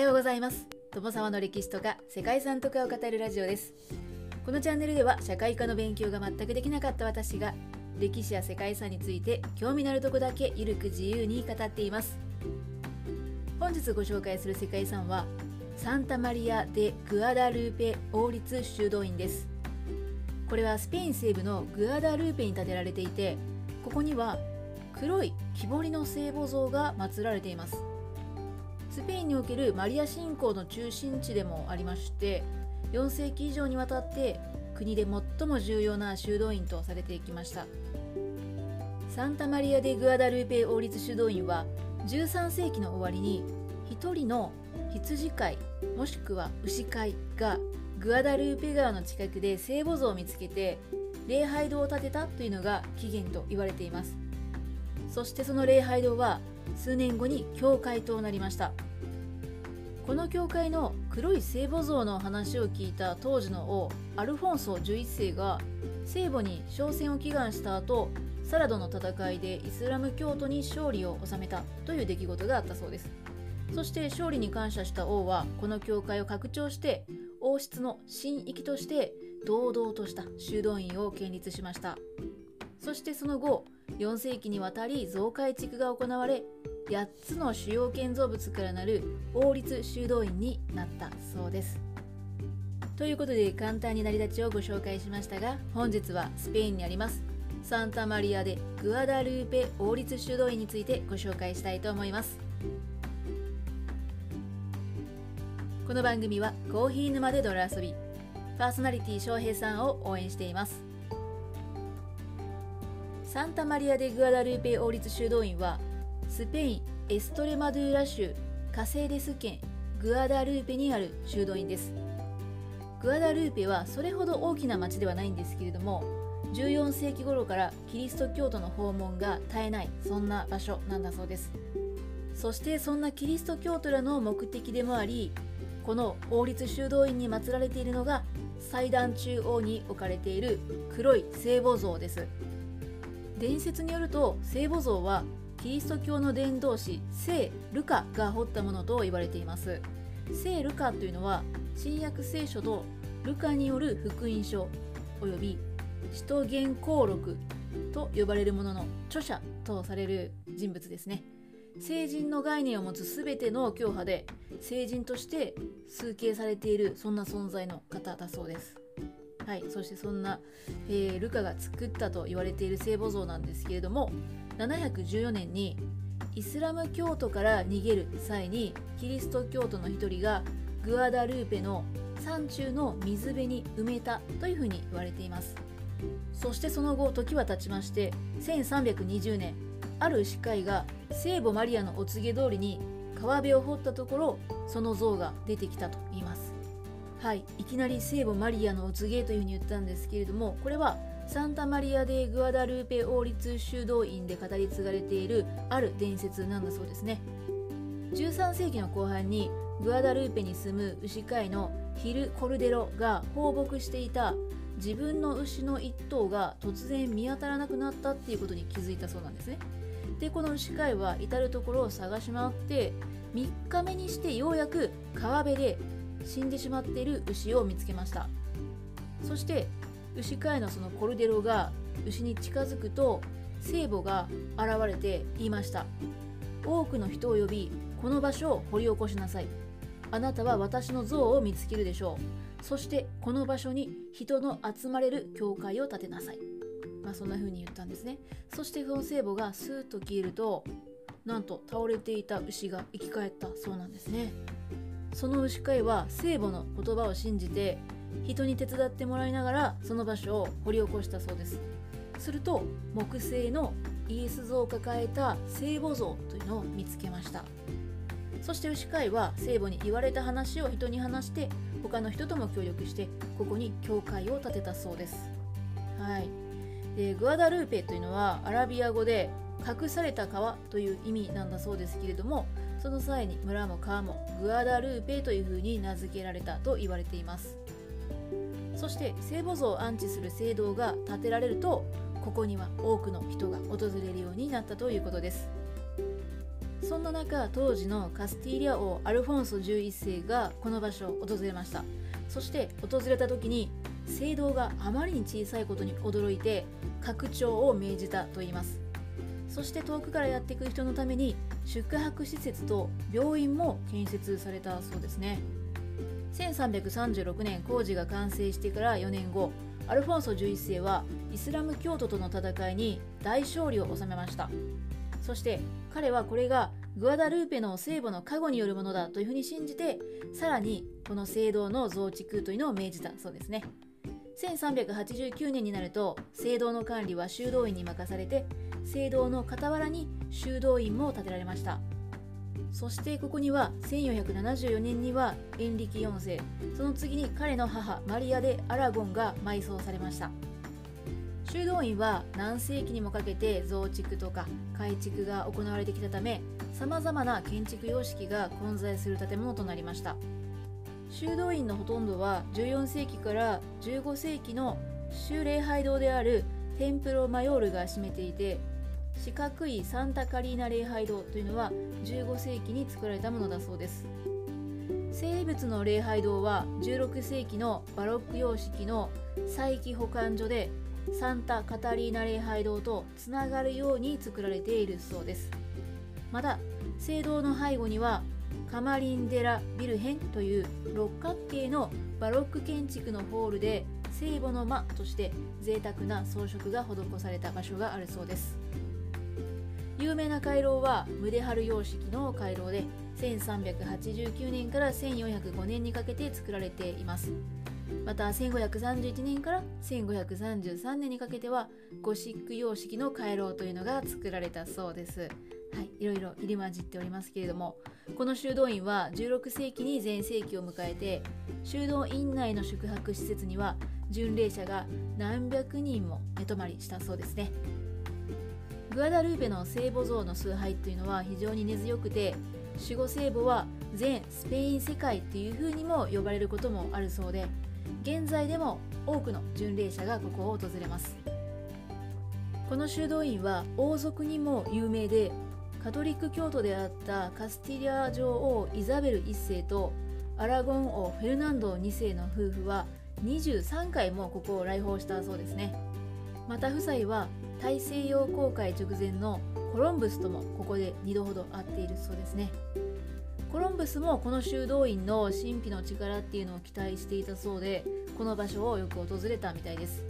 ようございます。友沢の歴史とか世界遺産とかを語るラジオです。このチャンネルでは社会科の勉強が全くできなかった私が歴史や世界遺産について興味のあるとこだけゆるく自由に語っています。本日ご紹介する世界遺産はサンタマリア・デ・グアダルーペ王立修道院です。これはスペイン西部のグアダルーペに建てられていてここには黒い木彫りの聖母像が祀られています。スペインにおけるマリア信仰の中心地でもありまして4世紀以上にわたって国で最も重要な修道院とされていきました。サンタマリア・デ・グアダルーペ王立修道院は13世紀の終わりに1人の羊飼いもしくは牛飼いがグアダルーペ川の近くで聖母像を見つけて礼拝堂を建てたというのが起源と言われています。そしてその礼拝堂は数年後に教会となりました。この教会の黒い聖母像の話を聞いた当時の王アルフォンソ11世が聖母に商戦を祈願した後サラドの戦いでイスラム教徒に勝利を収めたという出来事があったそうです。そして勝利に感謝した王はこの教会を拡張して王室の神域として堂々とした修道院を建立しました。そしてその後4世紀にわたり増改築が行われ8つの主要建造物からなる王立修道院になったそうです。ということで簡単に成り立ちをご紹介しましたが本日はスペインにありますサンタマリアでグアダルーペ王立修道院についてご紹介したいと思います。この番組はコーヒー沼で泥遊びパーソナリティ翔平さんを応援しています。サンタマリア・デ・グアダルーペ王立修道院はスペイン・エストレマドゥーラ州カセーデス県グアダルーペにある修道院です。グアダルーペはそれほど大きな町ではないんですけれども14世紀頃からキリスト教徒の訪問が絶えないそんな場所なんだそうです。そしてそんなキリスト教徒らの目的でもありこの王立修道院に祀られているのが祭壇中央に置かれている黒い聖母像です。伝説によると聖母像はキリスト教の伝道師聖ルカが彫ったものと言われています。聖ルカというのは新約聖書とルカによる福音書および使徒言行録と呼ばれるものの著者とされる人物ですね。聖人の概念を持つ全ての教派で聖人として崇敬されているそんな存在の方だそうです。はい、そしてそんな、えー、ルカが作ったと言われている聖母像なんですけれども714年にイスラム教徒から逃げる際にキリスト教徒の一人がグアダルーペの山中の水辺に埋めたというふうに言われています。そしてその後時は経ちまして1320年ある司会が聖母マリアのお告げ通りに川辺を掘ったところその像が出てきたと言います。はい、いきなり聖母マリアのお告げというふうに言ったんですけれどもこれはサンタマリア・デ・グアダルーペ王立修道院で語り継がれているある伝説なんだそうですね。13世紀の後半にグアダルーペに住む牛飼いのヒル・コルデロが放牧していた自分の牛の1頭が突然見当たらなくなったっていうことに気づいたそうなんですね。でこの牛飼いは至る所を探し回って3日目にしてようやく川辺で死んでしまっている牛を見つけました。そして牛飼いのそのコルデロが牛に近づくと聖母が現れて言いました。多くの人を呼びこの場所を掘り起こしなさい。あなたは私の像を見つけるでしょう。そしてこの場所に人の集まれる教会を建てなさい。まあそんな風に言ったんですね。そしてその聖母がスーッと消えるとなんと倒れていた牛が生き返ったそうなんですね。その牛飼いは聖母の言葉を信じて人に手伝ってもらいながらその場所を掘り起こしたそうです。すると木製のイエス像を抱えた聖母像というのを見つけました。そして牛飼いは聖母に言われた話を人に話して他の人とも協力してここに教会を建てたそうです。はい。でグアダルーペというのはアラビア語で隠された川という意味なんだそうですけれどもその際に村も川もグアダルーペというふうに名付けられたと言われています。そして聖母像を安置する聖堂が建てられるとここには多くの人が訪れるようになったということです。そんな中当時のカスティーリア王アルフォンソ11世がこの場所を訪れました。そして訪れた時に聖堂があまりに小さいことに驚いて拡張を命じたといいます。そして遠くからやってくる人のために宿泊施設と病院も建設されたそうですね。1336年工事が完成してから4年後アルフォンソ11世はイスラム教徒との戦いに大勝利を収めました。そして彼はこれがグアダルーペの聖母の加護によるものだというふうに信じてさらにこの聖堂の増築というのを命じたそうですね。1389年になると聖堂の管理は修道院に任されて聖堂の傍らに修道院も建てられました。そしてここには1474年にはエンリキ4世その次に彼の母マリア・でアラゴンが埋葬されました。修道院は何世紀にもかけて増築とか改築が行われてきたためさまざまな建築様式が混在する建物となりました。修道院のほとんどは14世紀から15世紀の修礼拝堂であるテンプロマヨールが占めていて四角いサンタカリーナ礼拝堂というのは15世紀に作られたものだそうです。生物の礼拝堂は16世紀のバロック様式の再起保管所でサンタカタリーナ礼拝堂とつながるように作られているそうです。また聖堂の背後にはカマリンデラ・ビルヘンという六角形のバロック建築のホールで聖母の間として贅沢な装飾が施された場所があるそうです。有名な回廊はムデハル様式の回廊で1389年から1405年にかけて作られています。また1531年から1533年にかけてはゴシック様式の回廊というのが作られたそうです。はい、いろいろ入り混じっておりますけれどもこの修道院は16世紀に全盛期を迎えて修道院内の宿泊施設には巡礼者が何百人も寝泊まりしたそうですね。グアダルーペの聖母像の崇拝というのは非常に根強くて守護聖母は全スペイン世界というふうにも呼ばれることもあるそうで現在でも多くの巡礼者がここを訪れます。この修道院は王族にも有名でカトリック教徒であったカスティリア女王イザベル1世とアラゴン王フェルナンド2世の夫婦は23回もここを来訪したそうですね。また夫妻は大西洋航海直前のコロンブスともここで2度ほど会っているそうですね。コロンブスもこの修道院の神秘の力っていうのを期待していたそうでこの場所をよく訪れたみたいです。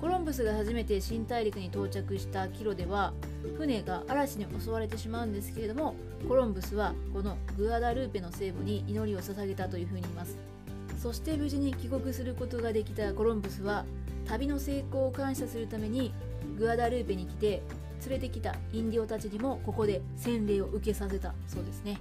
コロンブスが初めて新大陸に到着したキロでは船が嵐に襲われてしまうんですけれどもコロンブスはこのグアダルーペの聖母に祈りを捧げたというふうに言います。そして無事に帰国することができたコロンブスは旅の成功を感謝するためにグアダルーペに来て連れてきたインディオたちにもここで洗礼を受けさせたそうですね。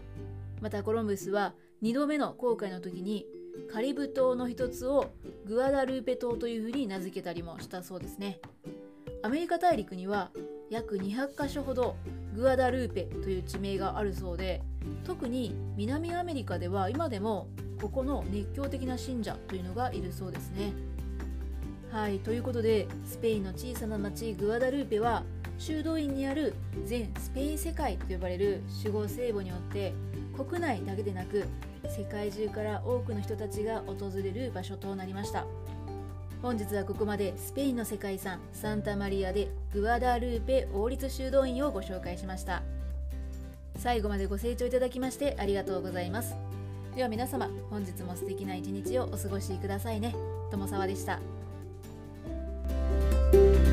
またコロンブスは2度目の航海の時にカリブ島の一つをグアダルーペ島というふうに名付けたりもしたそうですね。アメリカ大陸には約200カ所ほどグアダルーペという地名があるそうで特に南アメリカでは今でもここの熱狂的な信者というのがいるそうですね。はいということでスペインの小さな町グアダルーペは修道院にある全スペイン世界と呼ばれる守護聖母によって国内だけでなく世界中から多くの人たちが訪れる場所となりました。本日はここまでスペインの世界遺産サンタマリアでグアダルーペ王立修道院をご紹介しました。最後までご清聴いただきましてありがとうございます。では皆様本日も素敵な一日をお過ごしくださいね。友沢でした。Bye.